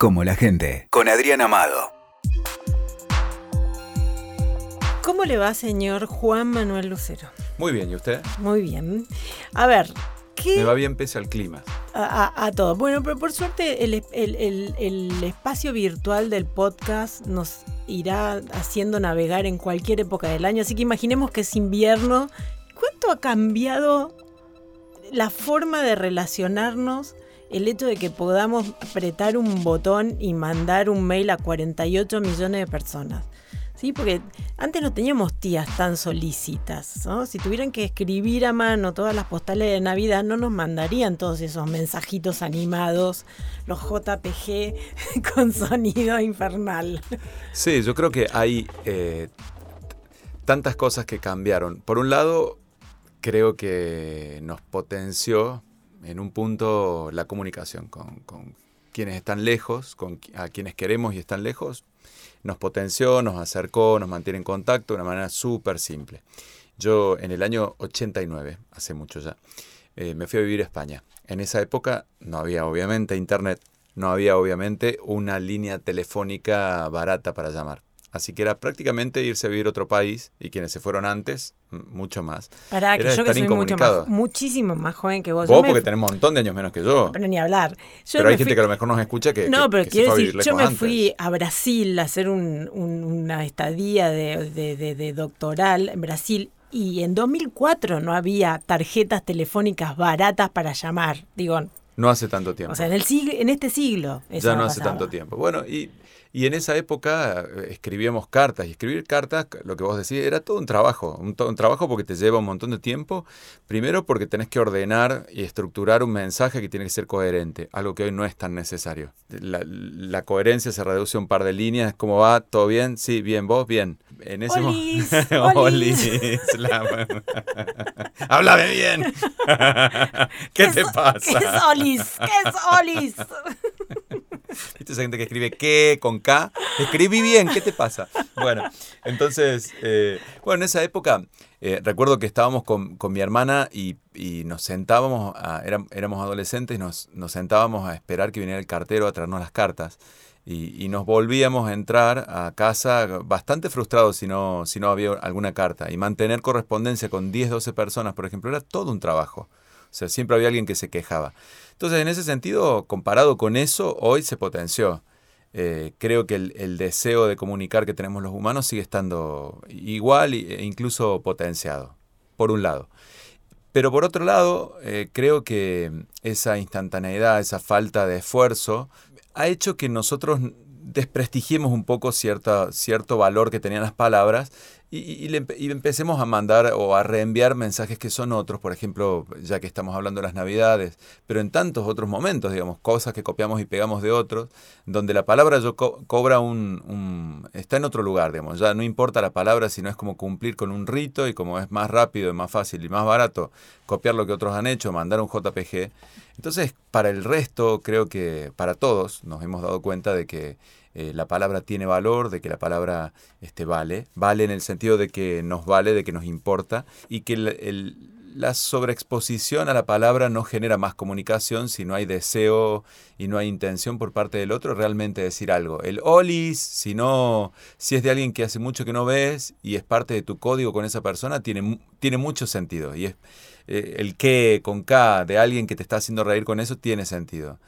como la gente. Con Adrián Amado. ¿Cómo le va, señor Juan Manuel Lucero? Muy bien, ¿y usted? Muy bien. A ver, ¿qué...? Me va bien pese al clima. A, a- a todo. Bueno, pero por suerte el, el- el- el espacio virtual del podcast nos irá haciendo navegar en cualquier época del año. Así que imaginemos que es invierno. ¿Cuánto ha cambiado la forma de relacionarnos? El hecho de que podamos apretar un botón y mandar un mail a 48 millones de personas. Sí, porque antes no teníamos tías tan solícitas, ¿no? Si tuvieran que escribir a mano todas las postales de Navidad, no nos mandarían todos esos mensajitos animados, los JPG con sonido infernal. Sí, yo creo que hay eh, tantas cosas que cambiaron. Por un lado, creo que nos potenció en un punto la comunicación con, quienes están lejos, con a quienes queremos y están lejos. Nos potenció, nos acercó, nos mantiene en contacto de una manera súper simple. Yo en el año 89, hace mucho ya, eh, me fui a vivir a España. En esa época no había obviamente internet, no había obviamente una línea telefónica barata para llamar. Así que era prácticamente irse a vivir a otro país y quienes se fueron antes, mucho más. Para que Era yo que soy mucho más, muchísimo más joven que vos. Vos me porque fu- tenés un montón de años menos que yo. Pero ni hablar. Yo Pero me hay gente fui- que a lo mejor nos escucha que, No, que- pero que quiero decir, yo me antes. fui a Brasil a hacer un- un- una estadía de, de- de- de doctoral en Brasil y en 2004 no había tarjetas telefónicas baratas para llamar. Digo, No hace tanto tiempo. o sea, en, el siglo, en este siglo. eso ya no hace pasaba. tanto tiempo. Bueno, y, y en esa época eh, escribíamos cartas. Y escribir cartas, lo que vos decís, era todo un trabajo. Un, to- un trabajo porque te lleva un montón de tiempo. Primero porque tenés que ordenar y estructurar un mensaje que tiene que ser coherente. Algo que hoy no es tan necesario. La, la coherencia se reduce a un par de líneas. ¿Cómo va? ¿Todo bien? Sí, bien. ¿Vos? Bien. En ese Olis, Olis. olis. La- Háblame bien. ¿Qué, te es- pasa? ¿Qué es Olis? ¿Qué es Olis? ¿Viste esa gente que escribe qué con K? Escribí bien, ¿qué te pasa? Bueno, entonces, eh, bueno, en esa época eh, recuerdo que estábamos con, con mi hermana y, y nos sentábamos, a- éram- éramos adolescentes, nos, nos sentábamos a esperar que viniera el cartero a traernos las cartas. Y, y nos volvíamos a entrar a casa bastante frustrados si no, si no había alguna carta. Y mantener correspondencia con 10, 12 personas, por ejemplo, era todo un trabajo. O sea, siempre había alguien que se quejaba. Entonces, en ese sentido, comparado con eso, hoy se potenció. Eh, creo que el, el deseo de comunicar que tenemos los humanos sigue estando igual e incluso potenciado, por un lado. Pero por otro lado, eh, creo que esa instantaneidad, esa falta de esfuerzo, ha hecho que nosotros desprestigiemos un poco cierta, cierto valor que tenían las palabras y, y- le y empecemos a mandar o a reenviar mensajes que son otros, por ejemplo, ya que estamos hablando de las navidades, pero en tantos otros momentos, digamos, cosas que copiamos y pegamos de otros, donde la palabra yo co- cobra un, un- está en otro lugar, digamos, ya no importa la palabra, sino es como cumplir con un rito y como es más rápido y más fácil y más barato copiar lo que otros han hecho, mandar un JPG. Entonces, para el resto, creo que para todos nos hemos dado cuenta de que eh, la palabra tiene valor, de que la palabra este, vale, vale en el sentido de que nos vale, de que nos importa, y que el- la sobreexposición a la palabra no genera más comunicación si no hay deseo y no hay intención por parte del otro realmente decir algo. El olis, si no, si es de alguien que hace mucho que no ves y es parte de tu código con esa persona, tiene, tiene mucho sentido. Y es, eh, el qué con K de alguien que te está haciendo reír con eso tiene sentido.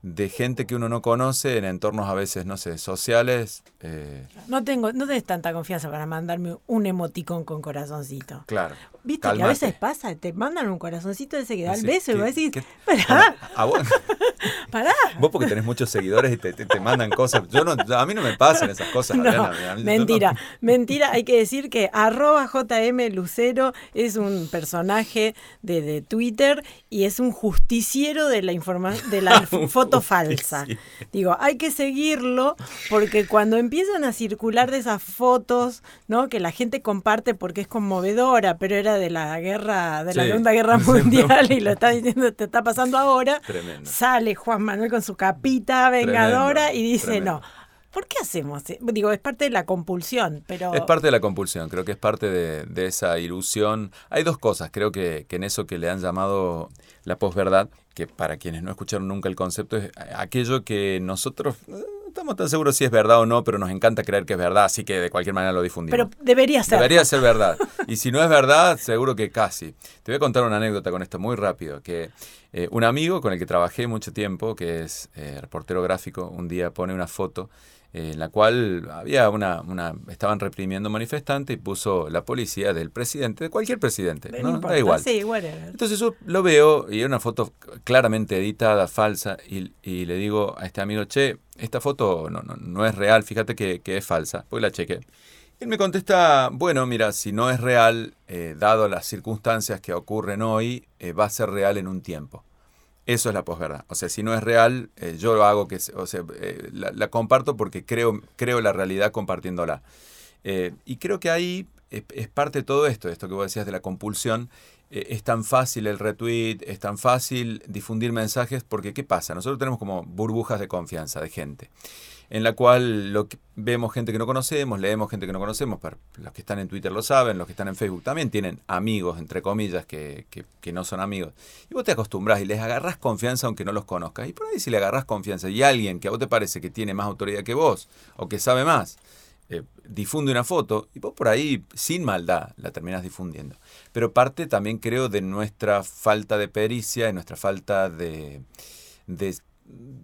De gente que uno no conoce en entornos a veces, no sé, sociales. eh, No tengo, no tenés tanta confianza para mandarme un emoticón con corazoncito. claro. Viste que a veces pasa, te mandan un corazoncito ese que da el beso y ¿qué- vos decís, qué- pará, A vos, pará. vos porque tenés muchos seguidores y te, te- te mandan cosas. Yo no, a mí no me pasan esas cosas. No, Adriana, a mí- yo mentira, no- mentira. Hay que decir que arroba JM Lucero es un personaje de, de Twitter y es un justiciero de la información de la foto falsa. Digo, hay que seguirlo porque cuando empiezan a circular de esas fotos, ¿no? Que la gente comparte porque es conmovedora, pero era de la guerra, de la. Segunda Guerra Mundial y lo está diciendo, te está pasando ahora. Tremendo. Sale Juan Manuel con su capita vengadora Tremendo, y dice, tremendo. no. ¿Por qué hacemos? e-?". Digo, es parte de la compulsión, pero... Es parte de la compulsión, creo que es parte de, de esa ilusión. Hay dos cosas, creo que, que en eso que le han llamado la posverdad, que para quienes no escucharon nunca el concepto es aquello que nosotros no estamos tan seguros si es verdad o no, pero nos encanta creer que es verdad, así que de cualquier manera lo difundimos. Pero debería ser. Debería ser verdad. Y si no es verdad, seguro que casi. Te voy a contar una anécdota con esto muy rápido, que eh, un amigo con el que trabajé mucho tiempo, que es eh, reportero gráfico, un día pone una foto en la cual había una, una estaban reprimiendo manifestantes y puso la policía del presidente, de cualquier presidente, ¿no? da igual. Sí, Entonces yo lo veo y era una foto claramente editada, falsa, y, y, le digo a este amigo, che, esta foto no, no, no es real, fíjate que, que, es falsa, pues la cheque. Él me contesta, bueno, mira, si no es real, eh, dado las circunstancias que ocurren hoy, eh, va a ser real en un tiempo. Eso es la posverdad. O sea, si no es real, eh, yo lo hago, que, o sea, eh, la, comparto porque creo, creo la realidad compartiéndola. Eh, y creo que ahí es, parte de todo esto, esto que vos decías de la compulsión. es tan fácil el retweet, es tan fácil difundir mensajes, porque ¿qué pasa? Nosotros tenemos como burbujas de confianza de gente en la cual vemos gente que no conocemos, leemos gente que no conocemos, los que están en Twitter lo saben, los que están en Facebook también tienen amigos, entre comillas, que, que, no son amigos. Y vos te acostumbras y les agarrás confianza aunque no los conozcas. Y por ahí si le agarrás confianza y alguien que a vos te parece que tiene más autoridad que vos o que sabe más, eh, difunde una foto y vos por ahí sin maldad la terminas difundiendo. Pero parte también creo de nuestra falta de pericia, y nuestra falta de, de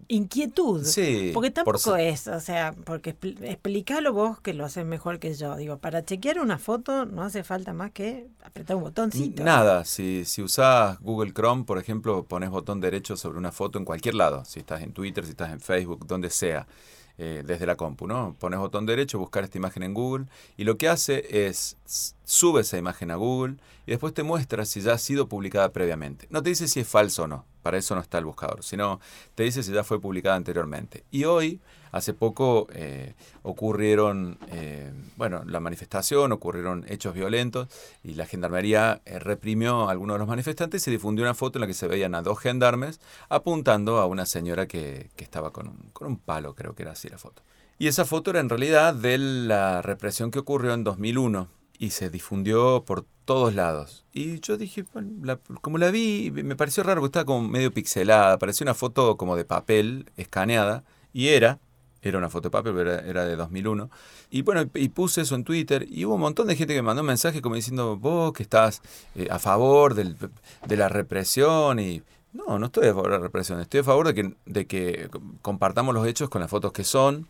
inquietud. Sí. Porque tampoco es, o sea, porque explícalo vos que lo haces mejor que yo. Digo, para chequear una foto no hace falta más que apretar un botoncito. Nada, si, si usás Google Chrome, por ejemplo, pones botón derecho sobre una foto en cualquier lado, si estás en Twitter, si estás en Facebook, donde sea. Eh, desde la compu, ¿no? Pones botón derecho, buscar esta imagen en Google y lo que hace es sube esa imagen a Google y después te muestra si ya ha sido publicada previamente. No te dice si es falso o no, para eso no está el buscador, sino te dice si ya fue publicada anteriormente. Y hoy, hace poco, eh, ocurrieron, eh, bueno, la manifestación, ocurrieron hechos violentos y la gendarmería eh, reprimió a algunos de los manifestantes y se difundió una foto en la que se veían a dos gendarmes apuntando a una señora que, que estaba con un, con un palo, creo que era así la foto. Y esa foto era en realidad de la represión que ocurrió en 2001 y se difundió por todos lados. Y yo dije, bueno, como la vi, me pareció raro porque estaba como medio pixelada, parecía una foto como de papel escaneada, y era, era una foto de papel, pero era, de 2001. Y bueno, y puse eso en Twitter, y hubo un montón de gente que me mandó mensajes como diciendo, vos que estás eh, a favor del, de la represión, y no, no estoy a favor de la represión, estoy a favor de que, de que compartamos los hechos con las fotos que son,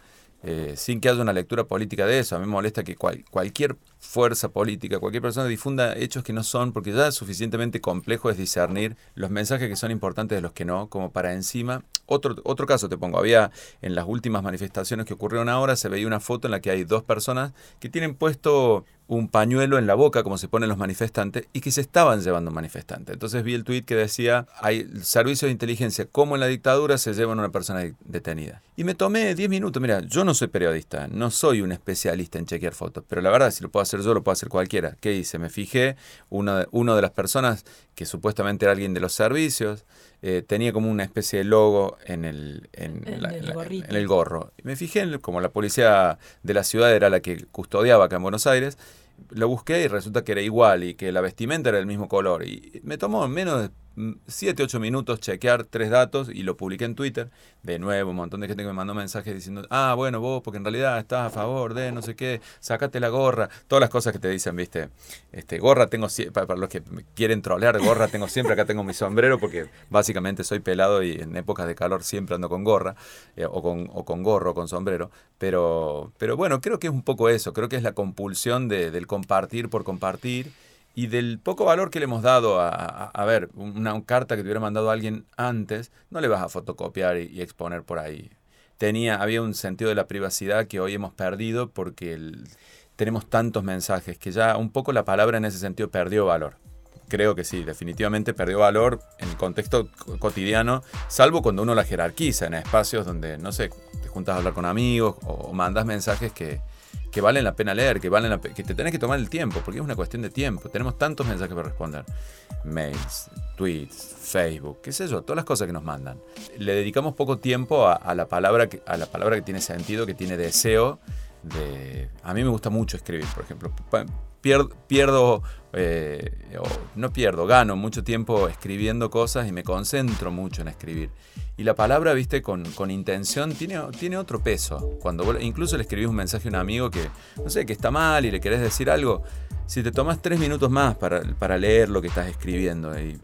eh, sin que haya una lectura política de eso. A mí me molesta que cualquier fuerza política, cualquier persona difunda hechos que no son, porque ya es suficientemente complejo es discernir los mensajes que son importantes de los que no, como para encima. Otro, otro caso te pongo, había en las últimas manifestaciones que ocurrieron ahora, se veía una foto en la que hay dos personas que tienen puesto un pañuelo en la boca, como se ponen los manifestantes, y que se estaban llevando manifestantes. Entonces vi el tuit que decía, hay servicios de inteligencia, como en la dictadura se llevan una persona detenida. Y me tomé 10 minutos, mira, yo no soy periodista, no soy un especialista en chequear fotos, pero la verdad, si lo puedo hacer yo, lo puedo hacer cualquiera. ¿Qué hice? Me fijé, uno de, de las personas, que supuestamente era alguien de los servicios, eh, tenía como una especie de logo en el, en, el, gorro. Y me fijé, como la policía de la ciudad era la que custodiaba acá en Buenos Aires, lo busqué y resulta que era igual y que la vestimenta era del mismo color. Y me tomó menos de 7, 8 minutos chequear tres datos y lo publiqué en Twitter. De nuevo, un montón de gente que me mandó mensajes diciendo, ah, bueno, vos, porque en realidad estás a favor de no sé qué, sacate la gorra, todas las cosas que te dicen, viste. Este, gorra tengo para los que quieren trolear, gorra tengo siempre, acá tengo mi sombrero, porque básicamente soy pelado y en épocas de calor siempre ando con gorra, eh, o, con, o con gorro, o con sombrero. Pero, pero bueno, creo que es un poco eso, creo que es la compulsión de, del compartir por compartir y del poco valor que le hemos dado a, a, ver, una, carta que te hubiera mandado alguien antes, no le vas a fotocopiar y, exponer por ahí. Tenía, había un sentido de la privacidad que hoy hemos perdido porque tenemos tantos mensajes que ya un poco la palabra en ese sentido perdió valor. Creo que sí, definitivamente perdió valor en el contexto cotidiano, salvo cuando uno la jerarquiza en espacios donde, no sé, te juntas a hablar con amigos o mandas mensajes que, que valen la pena leer, que, valen que te tenés que tomar el tiempo, porque es una cuestión de tiempo. Tenemos tantos mensajes para responder. Mails, tweets, Facebook, qué sé yo, todas las cosas que nos mandan. Le dedicamos poco tiempo a, la, palabra a la palabra que tiene sentido, que tiene deseo, de... A mí me gusta mucho escribir, por ejemplo. Pierdo, eh, no pierdo, gano mucho tiempo escribiendo cosas y me concentro mucho en escribir. Y la palabra, viste, con, intención tiene, otro peso. Cuando incluso le escribís un mensaje a un amigo que, no sé, que está mal y le querés decir algo, si te tomas tres minutos más para, leer lo que estás escribiendo y,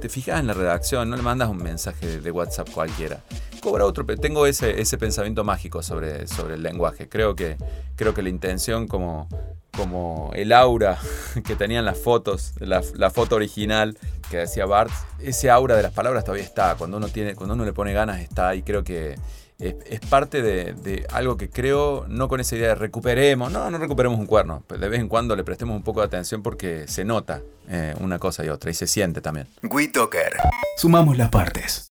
te fijas en la redacción, no le mandas un mensaje de WhatsApp cualquiera. Cobra otro, tengo ese, ese pensamiento mágico sobre, sobre el lenguaje. Creo que, creo que la intención como, como el aura que tenían las fotos, la, la foto original que decía Bart, ese aura de las palabras todavía está. Cuando uno, tiene, cuando uno le pone ganas está y creo que es, es parte de, de algo que creo, no con esa idea de recuperemos, no, no recuperemos un cuerno, pero de vez en cuando le prestemos un poco de atención porque se nota eh, una cosa y otra y se siente también. WeToker. Sumamos las partes.